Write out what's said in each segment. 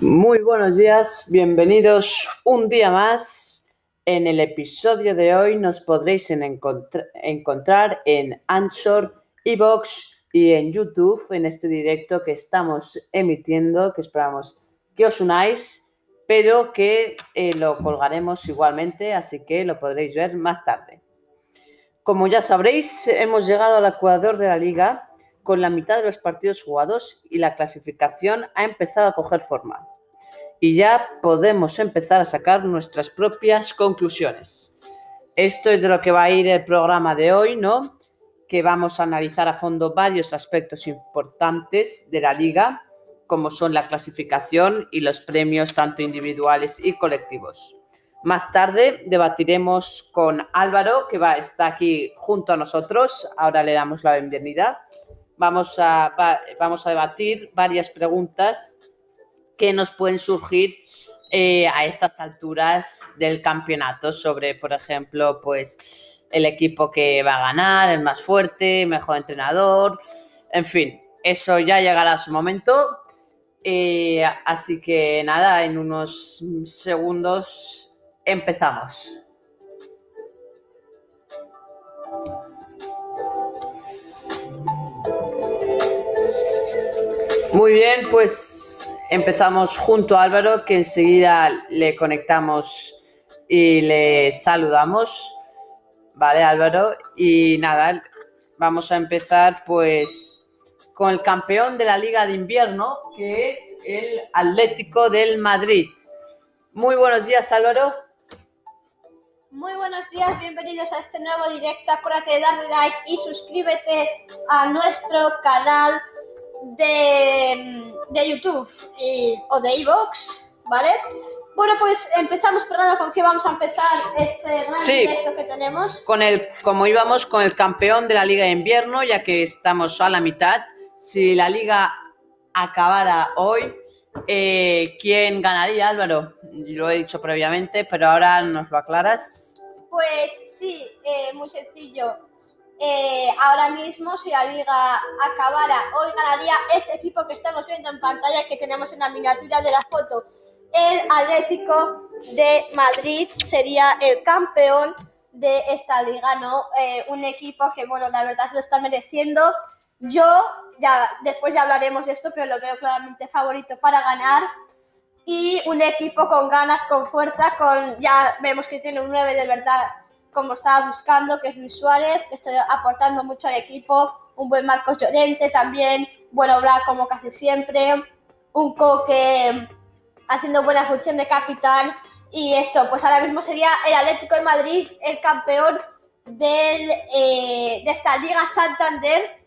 Muy buenos días, bienvenidos un día más. En el episodio de hoy nos podréis en encontra- encontrar en Anchor, Evox y en YouTube en este directo que estamos emitiendo, que esperamos que os unáis, pero que eh, lo colgaremos igualmente, así que lo podréis ver más tarde. Como ya sabréis, hemos llegado al ecuador de la liga con la mitad de los partidos jugados y la clasificación ha empezado a coger forma. Y ya podemos empezar a sacar nuestras propias conclusiones. Esto es de lo que va a ir el programa de hoy, ¿no? Que vamos a analizar a fondo varios aspectos importantes de la liga, como son la clasificación y los premios tanto individuales y colectivos. Más tarde debatiremos con Álvaro, que va, está aquí junto a nosotros. Ahora le damos la bienvenida. Vamos a, va- vamos a debatir varias preguntas que nos pueden surgir eh, a estas alturas del campeonato sobre, por ejemplo, pues el equipo que va a ganar, el más fuerte, mejor entrenador, en fin, eso ya llegará a su momento. Eh, así que nada, en unos segundos empezamos. Muy bien, pues empezamos junto a Álvaro, que enseguida le conectamos y le saludamos. Vale, Álvaro. Y nada, vamos a empezar pues con el campeón de la Liga de Invierno, que es el Atlético del Madrid. Muy buenos días, Álvaro. Muy buenos días, bienvenidos a este nuevo directo. Acuérdate de darle like y suscríbete a nuestro canal de, de YouTube y- o de iVoox, ¿vale? Bueno, pues empezamos, Fernando, ¿con qué vamos a empezar este gran Sí. directo que tenemos? Con el, como íbamos con el campeón de la Liga de Invierno, ya que estamos a la mitad. Si la liga acabara hoy, eh, ¿quién ganaría, Álvaro? Lo he dicho previamente, pero ahora nos lo aclaras. Pues sí, eh, muy sencillo. Eh, ahora mismo, si la liga acabara, hoy ganaría este equipo que estamos viendo en pantalla, que tenemos en la miniatura de la foto. El Atlético de Madrid sería el campeón de esta liga, ¿no? Eh, un equipo que, bueno, la verdad se lo está mereciendo. Yo, ya después ya hablaremos de esto, pero lo veo claramente favorito para ganar. Y un equipo con ganas, con fuerza, con ya vemos que tiene un 9 de verdad como estaba buscando, que es Luis Suárez, que está aportando mucho al equipo, un buen Marcos Llorente también, bueno obra como casi siempre, un Coque haciendo buena función de capitán. Y esto, pues ahora mismo sería el Atlético de Madrid el campeón del, eh, de esta Liga Santander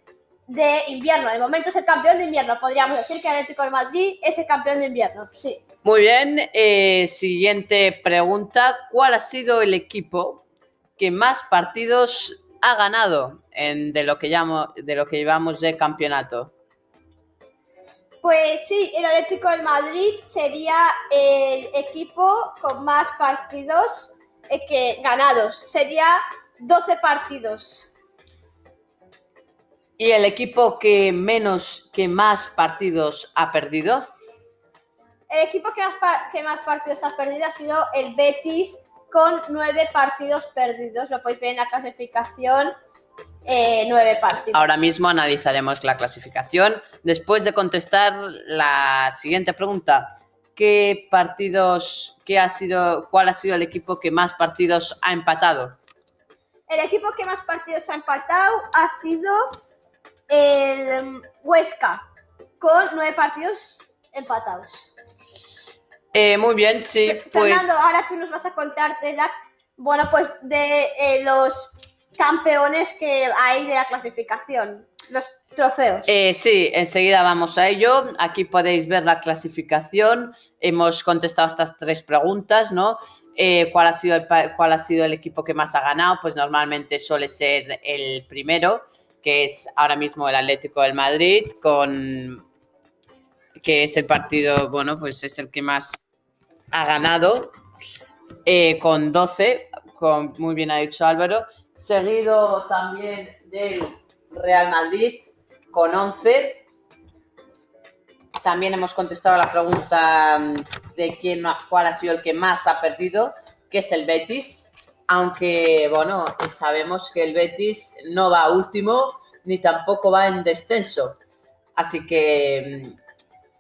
de invierno. De momento es el campeón de invierno. Podríamos decir que el Atlético de Madrid es el campeón de invierno. Sí. Muy bien, eh, siguiente pregunta. ¿Cuál ha sido el equipo que más partidos ha ganado en, de, lo que llamo, de lo que llevamos de campeonato? Pues sí, el Atlético de Madrid sería el equipo con más partidos eh, que ganados. Sería 12 partidos. ¿Y el equipo que menos, que más partidos ha perdido? El equipo que más, pa- que más partidos ha perdido ha sido el Betis con 9 partidos perdidos. Lo podéis ver en la clasificación. eh, 9 partidos. Ahora mismo analizaremos la clasificación. Después de contestar la siguiente pregunta, ¿qué partidos, qué ha sido, cuál ha sido el equipo que más partidos ha empatado? El equipo que más partidos ha empatado ha sido el mm, Huesca, con nueve partidos empatados. Eh, muy bien, sí, pues Fernando, ahora tú nos vas a contar de la, bueno, pues de eh, los campeones que hay de la clasificación, los trofeos. eh, sí, enseguida vamos a ello. Aquí podéis ver la clasificación. Hemos contestado estas tres preguntas, ¿no? Eh, ¿cuál, ha sido el, ¿Cuál ha sido el equipo que más ha ganado? Pues normalmente suele ser el primero, que es ahora mismo el Atlético del Madrid, con que es el partido, bueno, pues es el que más ha ganado eh, con 12, con, muy bien ha dicho Álvaro, seguido también del Real Madrid con 11. También hemos contestado la pregunta mm, de quién, cuál ha sido el que más ha perdido, que es el Betis. Aunque, bueno, sabemos que el Betis no va último ni tampoco va en descenso. Así que mm,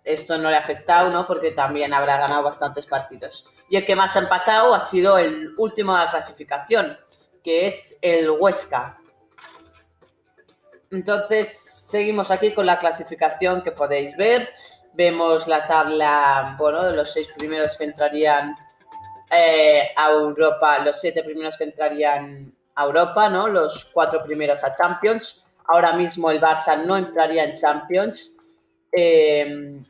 esto no le ha afectado, ¿no? Porque también habrá ganado bastantes partidos. Y el que más ha empatado ha sido el último de la clasificación, que es el Huesca. Entonces, seguimos aquí con la clasificación que podéis ver. Vemos la tabla, bueno, de los seis primeros que entrarían eh, a Europa, los siete primeros que entrarían a Europa, ¿no? Los cuatro primeros a Champions. Ahora mismo el Barça no entraría en Champions. Eh,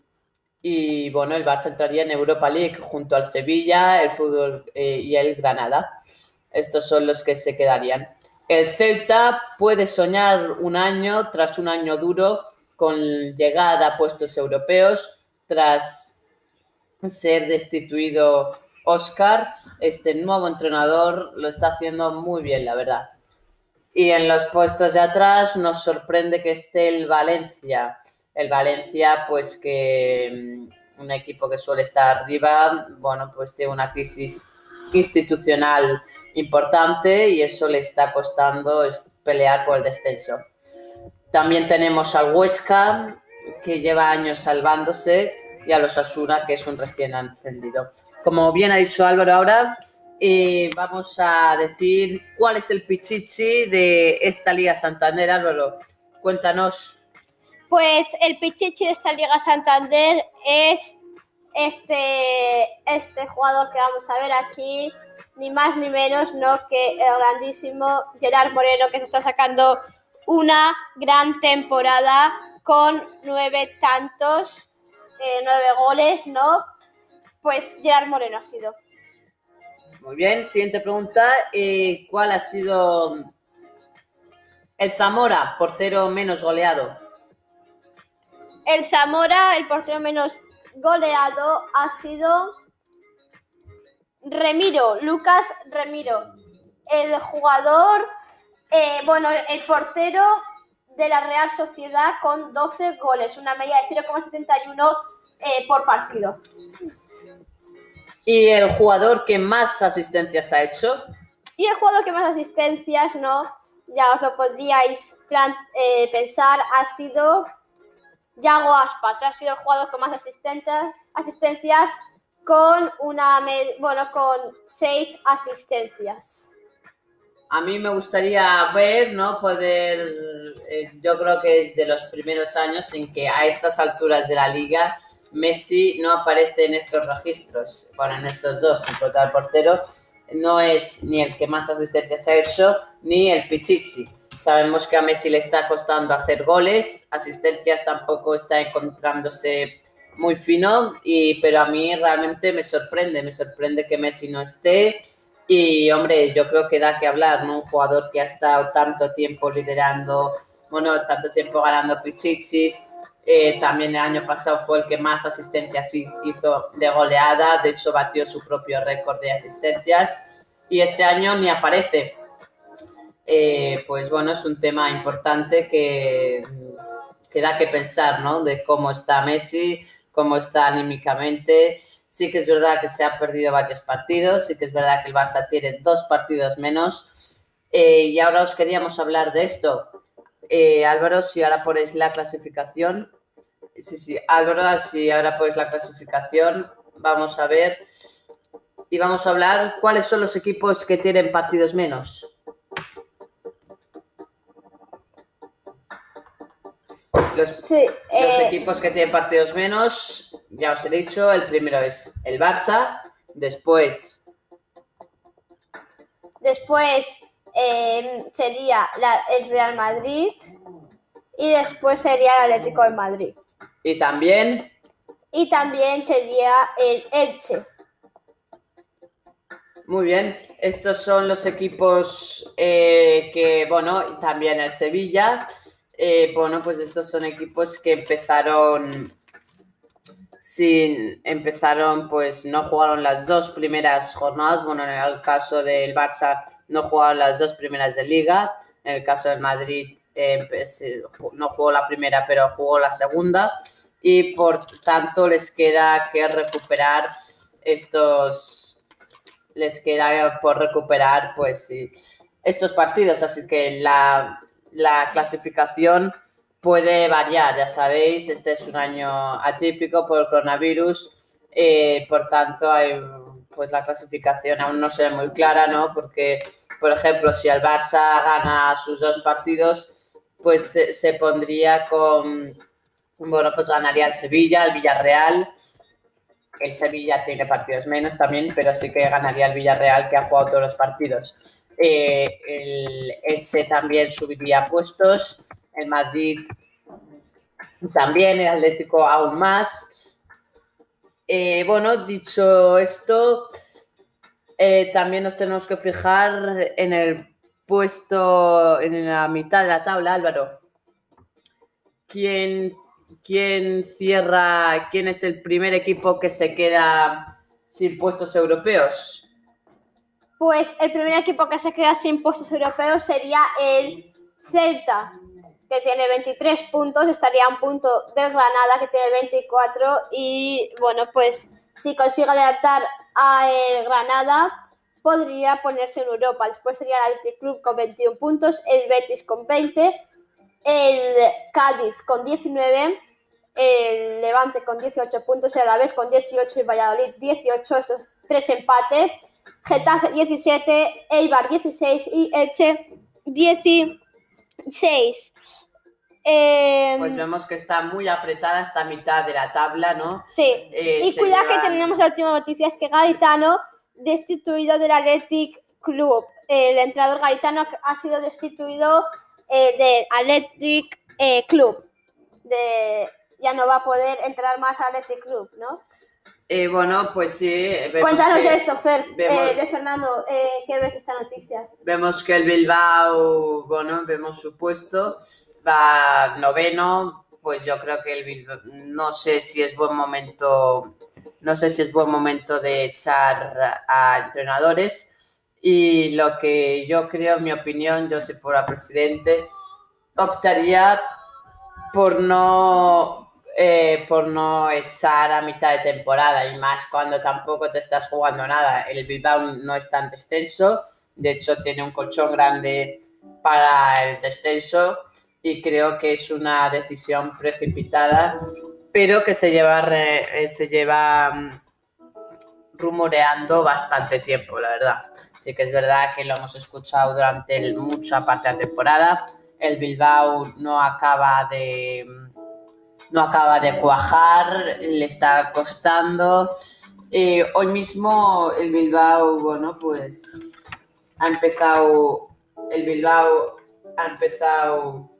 y bueno, el Barça entraría en Europa League junto al Sevilla, el fútbol eh, y el Granada. Estos son los que se quedarían. El Celta puede soñar un año tras un año duro con llegar a puestos europeos tras ser destituido Oscar. Este nuevo entrenador lo está haciendo muy bien, la verdad. Y en los puestos de atrás nos sorprende que esté el Valencia. El Valencia, pues que mm, un equipo que suele estar arriba, bueno, pues tiene una crisis institucional importante y eso le está costando pelear por el descenso. También tenemos al Huesca, que lleva años salvándose, y a los Asura, que es un recién encendido. Como bien ha dicho Álvaro ahora, eh, vamos a decir cuál es el pichichi de esta Liga Santander. Álvaro, cuéntanos. Pues el pichichi de esta Liga Santander es este, este jugador que vamos a ver aquí, ni más ni menos no que el grandísimo Gerard Moreno, que se está sacando una gran temporada con nueve tantos, eh, nueve goles, ¿no? Pues Gerard Moreno ha sido. Muy bien, siguiente pregunta. eh, ¿Cuál ha sido el Zamora, portero menos goleado? El Zamora, el portero menos goleado, ha sido Remiro, Lucas Remiro. El jugador, eh, bueno, el portero de la Real Sociedad con 12 goles, una media de 0,71 eh, por partido. ¿Y el jugador que más asistencias ha hecho? Y el jugador que más asistencias, ¿no? Ya os lo podríais eh, pensar, ha sido Yago Aspas. Ha sido el jugador con más asistencias con una bueno, con seis asistencias. A mí me gustaría ver, ¿no? Poder, eh, yo creo que es de los primeros años en que a estas alturas de la liga Messi no aparece en estos registros, bueno, en estos dos, en cuanto al portero, no es ni el que más asistencias ha hecho, ni el Pichichi. Sabemos que a Messi le está costando hacer goles, asistencias tampoco está encontrándose muy fino, y, pero a mí realmente me sorprende, me sorprende que Messi no esté. Y hombre, yo creo que da que hablar, ¿no? Un jugador que ha estado tanto tiempo liderando, bueno, tanto tiempo ganando Pichichis. Eh, también el año pasado fue el que más asistencias hi- hizo de goleada, de hecho batió su propio récord de asistencias. Y este año ni aparece. Eh, pues bueno, es un tema importante que, que da que pensar, ¿no? De cómo está Messi, cómo está anímicamente. Sí que es verdad que se ha perdido varios partidos, sí que es verdad que el Barça tiene dos partidos menos. Eh, y ahora os queríamos hablar de esto. Eh, Álvaro, si ahora ponéis la clasificación. Sí, sí, Álvaro, si ahora ponéis la clasificación, vamos a ver. Y vamos a hablar cuáles son los equipos que tienen partidos menos. Los, Sí, los eh, equipos que tienen partidos menos, ya os he dicho, el primero es el Barça, después después eh, sería la- el Real Madrid y después sería el Atlético de Madrid. y también Y también sería el Elche. Muy bien, estos son los equipos eh, que, bueno, y también el Sevilla. Eh, bueno, pues estos son equipos que empezaron sin empezaron, pues no jugaron las dos primeras jornadas. Bueno, en el caso del Barça no jugaron las dos primeras de liga. En el caso del Madrid eh, pues, eh, no jugó la primera, pero jugó la segunda. Y por tanto les queda que recuperar estos, les queda por recuperar, pues sí, estos partidos. Así que la, la clasificación puede variar, ya sabéis, este es un año atípico por el coronavirus, eh, por tanto, hay, pues la clasificación aún no se ve muy clara, ¿no? Porque, por ejemplo, si el Barça gana sus dos partidos, pues se, se pondría con, bueno, pues ganaría el Sevilla, el Villarreal. El Sevilla tiene partidos menos también, pero sí que ganaría el Villarreal que ha jugado todos los partidos. Eh, el Elche también subiría puestos el Madrid también, el Atlético aún más. Eh, bueno, dicho esto, eh, también nos tenemos que fijar en el puesto, en la mitad de la tabla, Álvaro. ¿Quién, quién cierra, quién es el primer equipo que se queda sin puestos europeos? Pues el primer equipo que se queda sin puestos europeos sería el Celta, que tiene 23 puntos, estaría a un punto del Granada, que tiene 24, y bueno, pues si consigue adelantar a el Granada, podría ponerse en Europa. Después sería el Athletic Club con 21 puntos, el Betis con 20, el Cádiz con 19, el Levante con 18 puntos, el Alavés con 18 y Valladolid 18, estos tres empates, Getafe 17, Eibar 16 y Elche 16. Eh, Pues vemos que está muy apretada esta mitad de la tabla, ¿no? sí, Eh, y cuidado que tenemos la última noticia, es que Gaetano destituido del Athletic Club. El entrenador Gaetano ha sido destituido eh, del Athletic eh, Club. De, ya no va a poder entrar más al Athletic Club, ¿no? Bueno, pues sí. Cuéntanos que- esto, Fer, vemos- de Fernando, ¿qué ves de esta noticia? Vemos que el Bilbao, bueno, vemos su puesto, va noveno, pues yo creo que el Bilbao, no sé si es buen momento, no sé si es buen momento de echar a entrenadores y lo que yo creo, en mi opinión, yo si fuera presidente, optaría por no eh, por no echar a mitad de temporada y más cuando tampoco te estás jugando nada. El Bilbao no está en descenso, de hecho tiene un colchón grande para el descenso y creo que es una decisión precipitada, pero que se lleva, eh, se lleva mm, rumoreando bastante tiempo, la verdad. Sí que es verdad que lo hemos escuchado durante mucha parte de la temporada. El Bilbao no acaba de no acaba de cuajar, le está costando. Eh, hoy mismo el Bilbao, bueno, pues ha empezado, el Bilbao ha empezado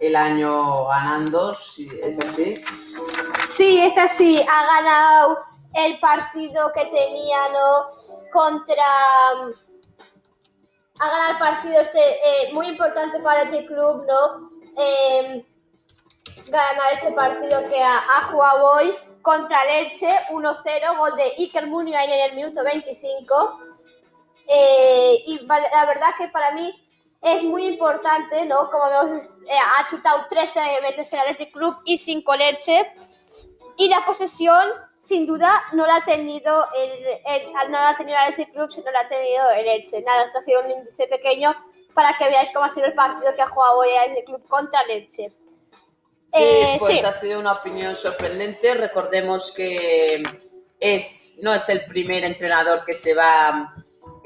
el año ganando, si es así. Sí, es así, ha ganado el partido que tenía, ¿no? Contra... Ha ganado el partido este eh, muy importante para este club, ¿no? Eh, ganar este partido que ha, jugado hoy contra el Elche, 1-0, gol de Iker Muniain en el minuto 25. Eh, y la verdad que para mí es muy importante, ¿no? Como vemos, eh, ha chutado 13 veces el Athletic Club y 5 el Elche. Y la posesión, sin duda, no la ha tenido el, el- no la ha tenido el Athletic Club, sino la ha tenido el Elche. Nada, esto ha sido un índice pequeño para que veáis cómo ha sido el partido que ha jugado hoy el Athletic Club contra el Elche. Sí, Eh, pues sí. ha sido una opinión sorprendente. Recordemos que es, no es el primer entrenador que se va,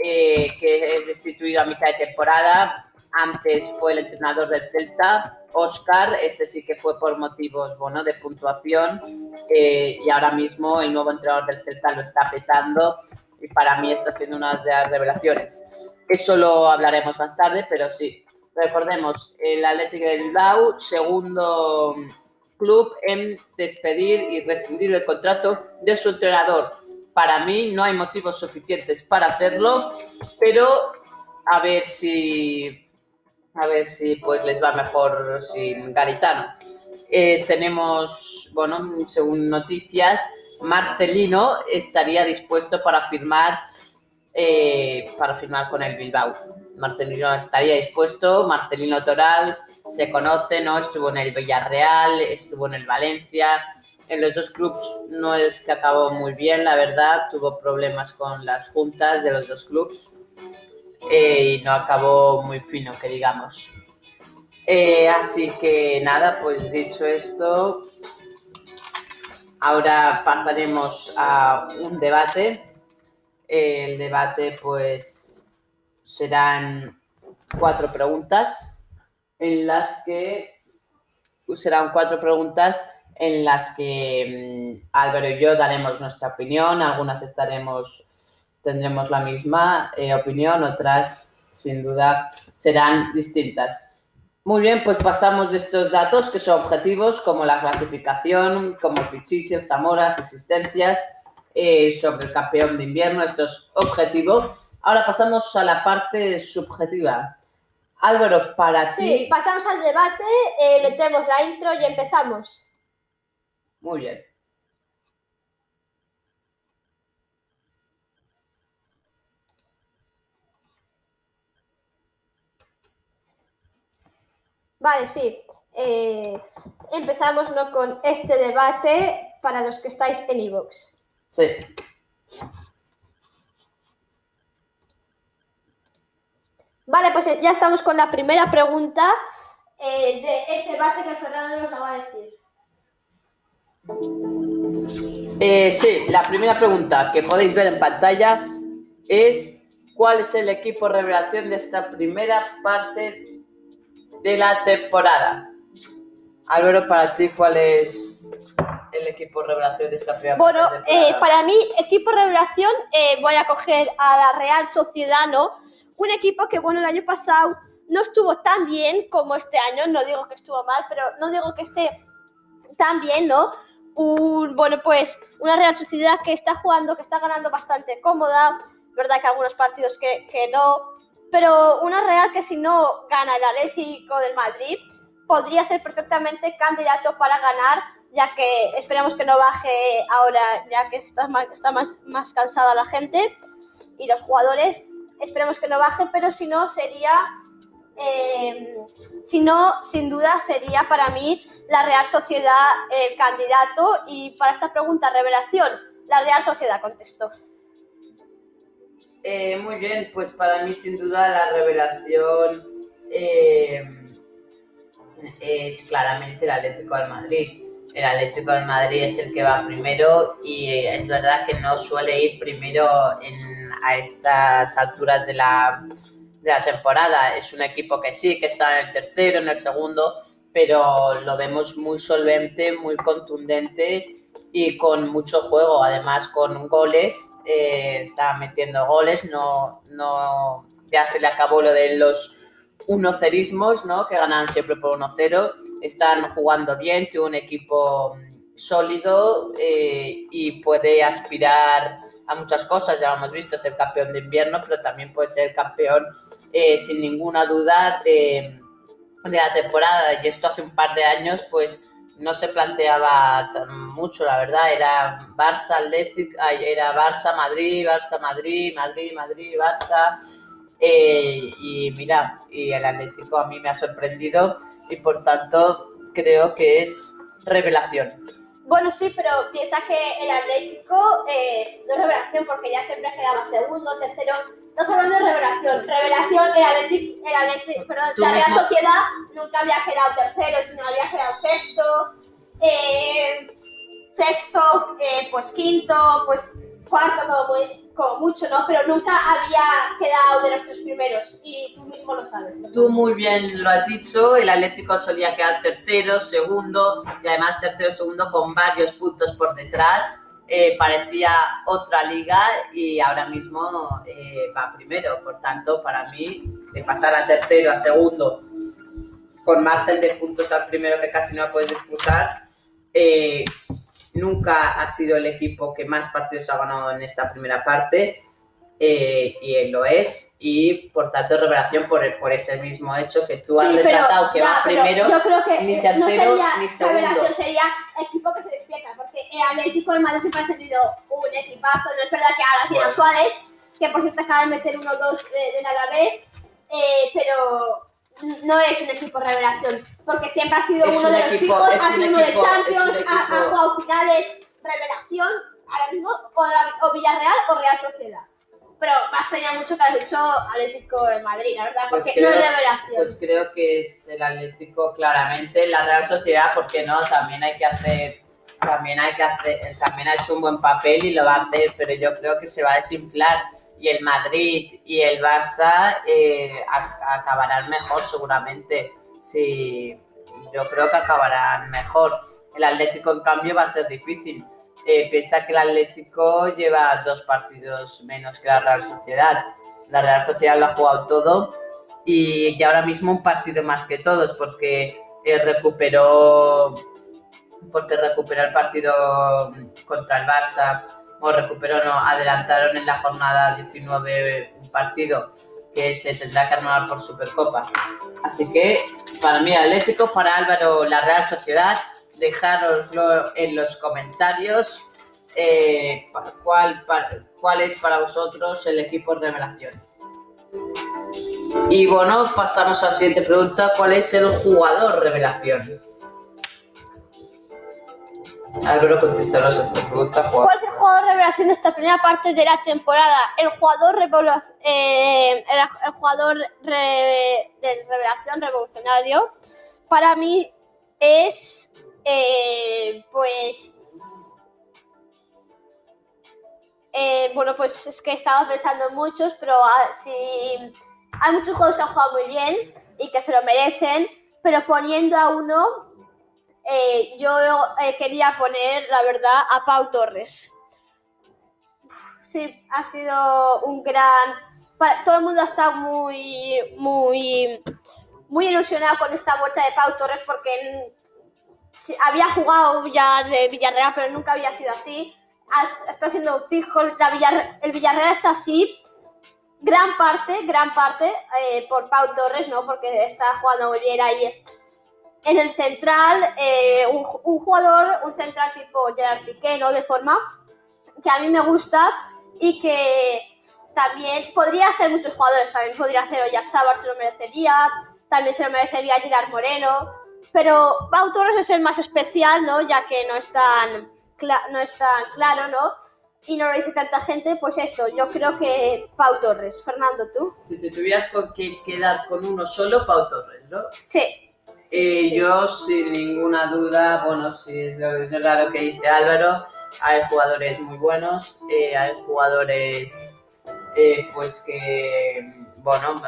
eh, que es destituido a mitad de temporada. Antes fue el entrenador del Celta, Oscar. Este sí que fue por motivos bueno, de puntuación. eh, y ahora mismo el nuevo entrenador del Celta lo está petando. Y para mí está siendo una de las revelaciones. Eso lo hablaremos más tarde, pero sí, Recordemos, el Atlético de Bilbao, segundo club en despedir y rescindir el contrato de su entrenador. Para mí no hay motivos suficientes para hacerlo, pero a ver si a ver si pues les va mejor sin Garitano. eh, tenemos, bueno, según noticias, Marcelino estaría dispuesto para firmar eh, para firmar con el Bilbao. Marcelino estaría dispuesto, Marcelino Toral se conoce, ¿no? Estuvo en el Villarreal, estuvo en el Valencia. En los dos clubes no es que acabó muy bien, la verdad, tuvo problemas con las juntas de los dos clubes eh, y no acabó muy fino, que digamos. Eh, así que nada, pues dicho esto, ahora pasaremos a un debate. El debate pues serán cuatro preguntas en las que serán cuatro preguntas en las que mm, Álvaro y yo daremos nuestra opinión, algunas estaremos tendremos la misma eh, opinión, otras sin duda serán distintas. Muy bien, pues pasamos de estos datos que son objetivos como la clasificación, como Pichichi, Zamoras, existencias eh, sobre el campeón de invierno, esto es objetivo. Ahora pasamos a la parte subjetiva. Álvaro, para Sí, ti. pasamos al debate, eh, metemos la intro y empezamos. Muy bien. Vale, sí. Eh, empezamos ¿no? con este debate para los que estáis en iVoox. Sí. Vale, pues eh, ya estamos con la primera pregunta eh, de este debate que Fernando nos va a decir. Eh, sí, la primera pregunta que podéis ver en pantalla es ¿cuál es el equipo revelación de esta primera parte de la temporada? Álvaro, para ti, ¿cuál es el equipo revelación de esta primera Bueno, eh, para mí, equipo revelación, eh, voy a coger a la Real Sociedad, ¿no? Un equipo que, bueno, el año pasado no estuvo tan bien como este año, no digo que estuvo mal, pero no digo que esté tan bien, ¿no? Un, bueno, pues una Real Sociedad que está jugando, que está ganando bastante cómoda, verdad que algunos partidos que, que no, pero una Real que si no gana el Atlético del Madrid, podría ser perfectamente candidato para ganar, ya que esperemos que no baje ahora, ya que está más, cansada la gente y los jugadores, esperemos que no baje, pero si no sería, eh, si no, sin duda sería para mí la Real Sociedad el candidato y para esta pregunta, revelación, la Real Sociedad contestó. Eh, muy bien, pues para mí sin duda la revelación eh, es claramente el Atlético del Madrid. El Atlético del Madrid es el que va primero y es verdad que no suele ir primero en- a estas alturas de la, de la temporada. Es un equipo que sí, que está en el tercero, en el segundo, pero lo vemos muy solvente, muy contundente y con mucho juego, además con goles, eh, está metiendo goles, no, no, ya se le acabó lo de los unocerismos, ¿no? que ganan siempre por 1-0, están jugando bien, tiene un equipo mm, sólido eh, y puede aspirar a muchas cosas, ya lo hemos visto, ser campeón de invierno, pero también puede ser campeón eh, sin ninguna duda de, de la temporada, y esto hace un par de años, pues no se planteaba mucho, la verdad, era Barça Atlético, ay, era Barça Madrid, Barça Madrid, Madrid, Madrid, Barça. eh, y mira, y el Atlético a mí me ha sorprendido y por tanto creo que es revelación. Bueno, sí, pero piensa que el Atlético eh, no es revelación porque ya siempre quedaba segundo, tercero. Estamos hablando de revelación. Revelación, el Atlético, el Atlético perdón, la Real Sociedad nunca había quedado tercero, sino había quedado sexto. eh, sexto, eh, pues quinto, pues cuarto como, muy- como mucho, ¿no? Pero nunca había quedado de los tres primeros y tú mismo lo sabes. ¿no? Tú muy bien lo has dicho, el Atlético solía quedar tercero, segundo y además tercero, segundo con varios puntos por detrás. Eh, parecía otra liga y ahora mismo eh, va primero. Por tanto, para mí, de pasar a tercero, a segundo, con margen de puntos al primero que casi no puedes disputar, eh, nunca ha sido el equipo que más partidos ha ganado en esta primera parte eh, y lo es, y por tanto revelación por, por ese mismo hecho que tú has Sí, pero- retratado que ya, va primero. yo creo que ni tercero, no sería ni segundo. revelación, sería equipo que se despierta, porque el Atlético de Madrid siempre ha tenido un equipazo, no es verdad que ahora tiene Bueno. Suárez, que por cierto acaba de meter uno o dos eh, del Alavés, eh, pero no es un equipo revelación, porque siempre ha sido Es uno un de los equipo- fijos, es ha sido uno de equipo- un Champions, ha, ha jugado finales, revelación, ahora mismo, o, la- o Villarreal o Real Sociedad. Pero ha extrañado mucho que hayas dicho Atlético de Madrid, la verdad, Pues porque no es creo- revelación. Pues creo que es el Atlético claramente, la Real Sociedad, porque no, también hay que hacer, también hay que hacer, también ha hecho un buen papel y lo va a hacer, pero yo creo que se va a desinflar y el Madrid y el Barça eh, acabarán mejor seguramente. Sí, yo creo que acabarán mejor. El Atlético, en cambio, va a ser difícil. Eh, piensa que el Atlético lleva dos partidos menos que la Real Sociedad. La Real Sociedad lo ha jugado todo y, y ahora mismo un partido más que todos porque eh, recuperó porque recuperó el partido contra el Barça o recuperó no adelantaron en la jornada 19 un partido que se tendrá que renovar por Supercopa así que para mí Atlético para Álvaro la Real Sociedad dejároslo en los comentarios eh, cuál, cuál es para vosotros el equipo revelación y bueno, pasamos a la siguiente pregunta. ¿Cuál es el jugador revelación? Álvaro, contéstanos a esta pregunta. Juan. ¿Cuál es el jugador revelación de esta primera parte de la temporada? El jugador eh, el, el jugador re- de revelación revolucionario para mí es eh, pues eh, bueno pues es que estaba pensando en muchos pero ah, sí, hay muchos juegos que han jugado muy bien y que se lo merecen pero poniendo a uno eh, yo quería poner, la verdad, a Pau Torres. Sí, ha sido un gran... todo el mundo ha estado muy, muy, muy ilusionado con esta vuelta de Pau Torres porque había jugado ya de Villarreal, pero nunca había sido así. Está siendo fijo, el Villarreal está así. Gran parte, gran parte eh, por Pau Torres, ¿no? Porque está jugando muy bien ahí en el central, eh, un, un jugador, un central tipo Gerard Piqué, ¿no? De forma que a mí me gusta y que también podría ser muchos jugadores, también podría ser Oyarzábal, se lo merecería, también se lo merecería Gerard Moreno, pero Pau Torres es el más especial, ¿no? Ya que no es tan, no es tan claro, ¿no? Y no lo dice tanta gente, pues esto, yo creo que Pau Torres. Fernando, ¿tú? Si te tuvieras que quedar con uno solo, Pau Torres, ¿no? Sí. Eh, sí. Yo, sin ninguna duda, bueno, sí, es, verdad lo que dice Álvaro, hay jugadores muy buenos, eh, hay jugadores, eh, pues que, bueno,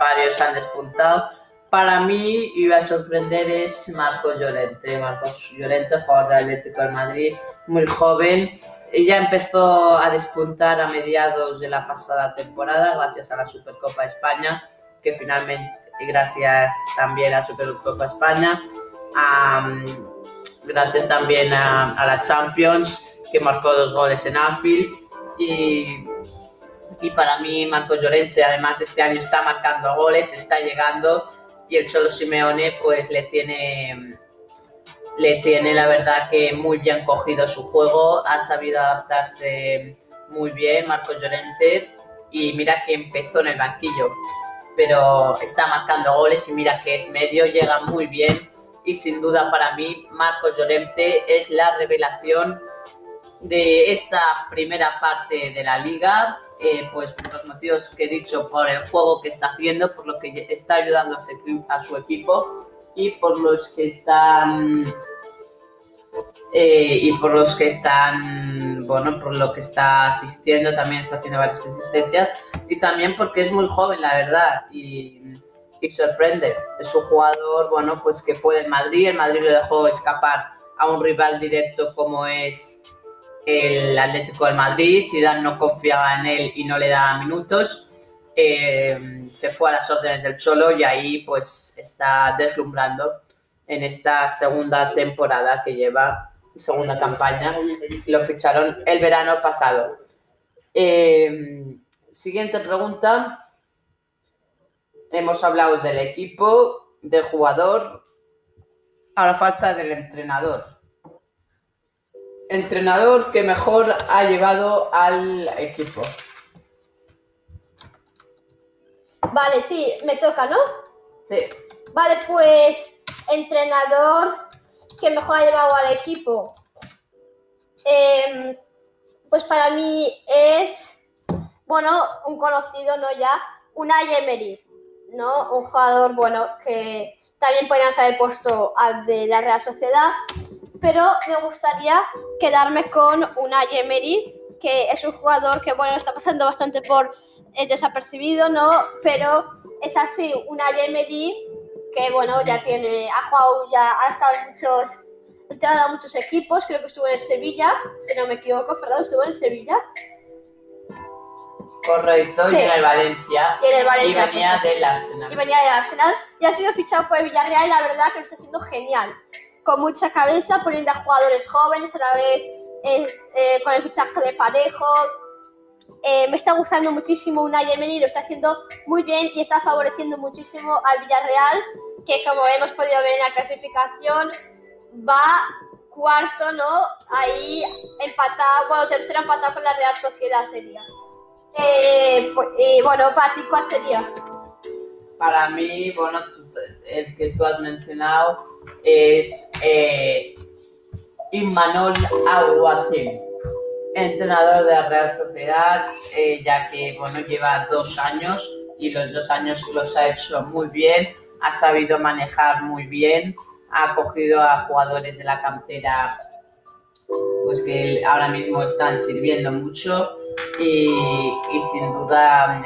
varios han despuntado. Para mí, iba a sorprender es Marcos Llorente. Marcos Llorente, jugador del Atlético de Madrid, muy joven. Ya empezó a despuntar a mediados de la pasada temporada gracias a la Supercopa España, que finalmente, gracias también a Supercopa España, am, gracias también a, a la Champions, que marcó dos goles en Anfield. Y, y para mí, Marcos Llorente, además, este año está marcando goles, está llegando. Y el Cholo Simeone, pues le tiene, le tiene la verdad que muy bien cogido su juego, ha sabido adaptarse muy bien, Marcos Llorente. Y mira que empezó en el banquillo, pero está marcando goles y mira que es medio, llega muy bien. Y sin duda para mí, Marcos Llorente es la revelación de esta primera parte de la liga, eh, pues por los motivos que he dicho, por el juego que está haciendo, por lo que está ayudando a su, equipo y por los que están eh, y por los que están, bueno, por lo que está asistiendo, también está haciendo varias asistencias y también porque es muy joven, la verdad, y, y sorprende. Es un jugador, bueno, pues que fue del Madrid, el Madrid lo dejó escapar a un rival directo como es el Atlético del Madrid, Zidane no confiaba en él y no le daba minutos. Eh, se fue a las órdenes del Cholo y ahí pues está deslumbrando en esta segunda temporada que lleva, segunda campaña, lo ficharon el verano pasado. Eh, siguiente pregunta. Hemos hablado del equipo, del jugador. Ahora falta del entrenador. Entrenador que mejor ha llevado al equipo. Vale, sí, me toca, ¿no? Sí. Vale, pues entrenador que mejor ha llevado al equipo. Em, pues para mí es, bueno, un conocido, ¿no? Ya, Unai Emery, ¿no? Un jugador, bueno, que también podríamos haber puesto al de la Real Sociedad, pero me gustaría quedarme con Unai Emery, que es un jugador que, bueno, está pasando bastante por eh, desapercibido, ¿no? Pero es así, Unai Emery, que, bueno, ya tiene, ha jugado, ya ha estado en muchos, ha muchos equipos, creo que estuvo en Sevilla, si no me equivoco, Fernando estuvo en Sevilla. Correcto, Sí. y en el Valencia. Y en el Valencia, Y venía pues, del Arsenal. y venía del Arsenal y ha sido fichado por el Villarreal y la verdad que lo está haciendo genial. Con mucha cabeza, poniendo a jugadores jóvenes a la vez eh, eh, con el fichaje de Parejo. Eh, me está gustando muchísimo Unai Emery, lo está haciendo muy bien y está favoreciendo muchísimo al Villarreal, que como hemos podido ver en la clasificación, va cuarto, ¿no? Ahí empatado, bueno, tercero empatado con la Real Sociedad sería. Eh, pues, y bueno, para ti, ¿cuál sería? Para mí, bueno, el que tú has mencionado es eh, Imanol Alguacil, entrenador de la Real Sociedad, eh, ya que bueno, lleva dos años y los dos años los ha hecho muy bien, ha sabido manejar muy bien, ha cogido a jugadores de la cantera pues que ahora mismo están sirviendo mucho y sin duda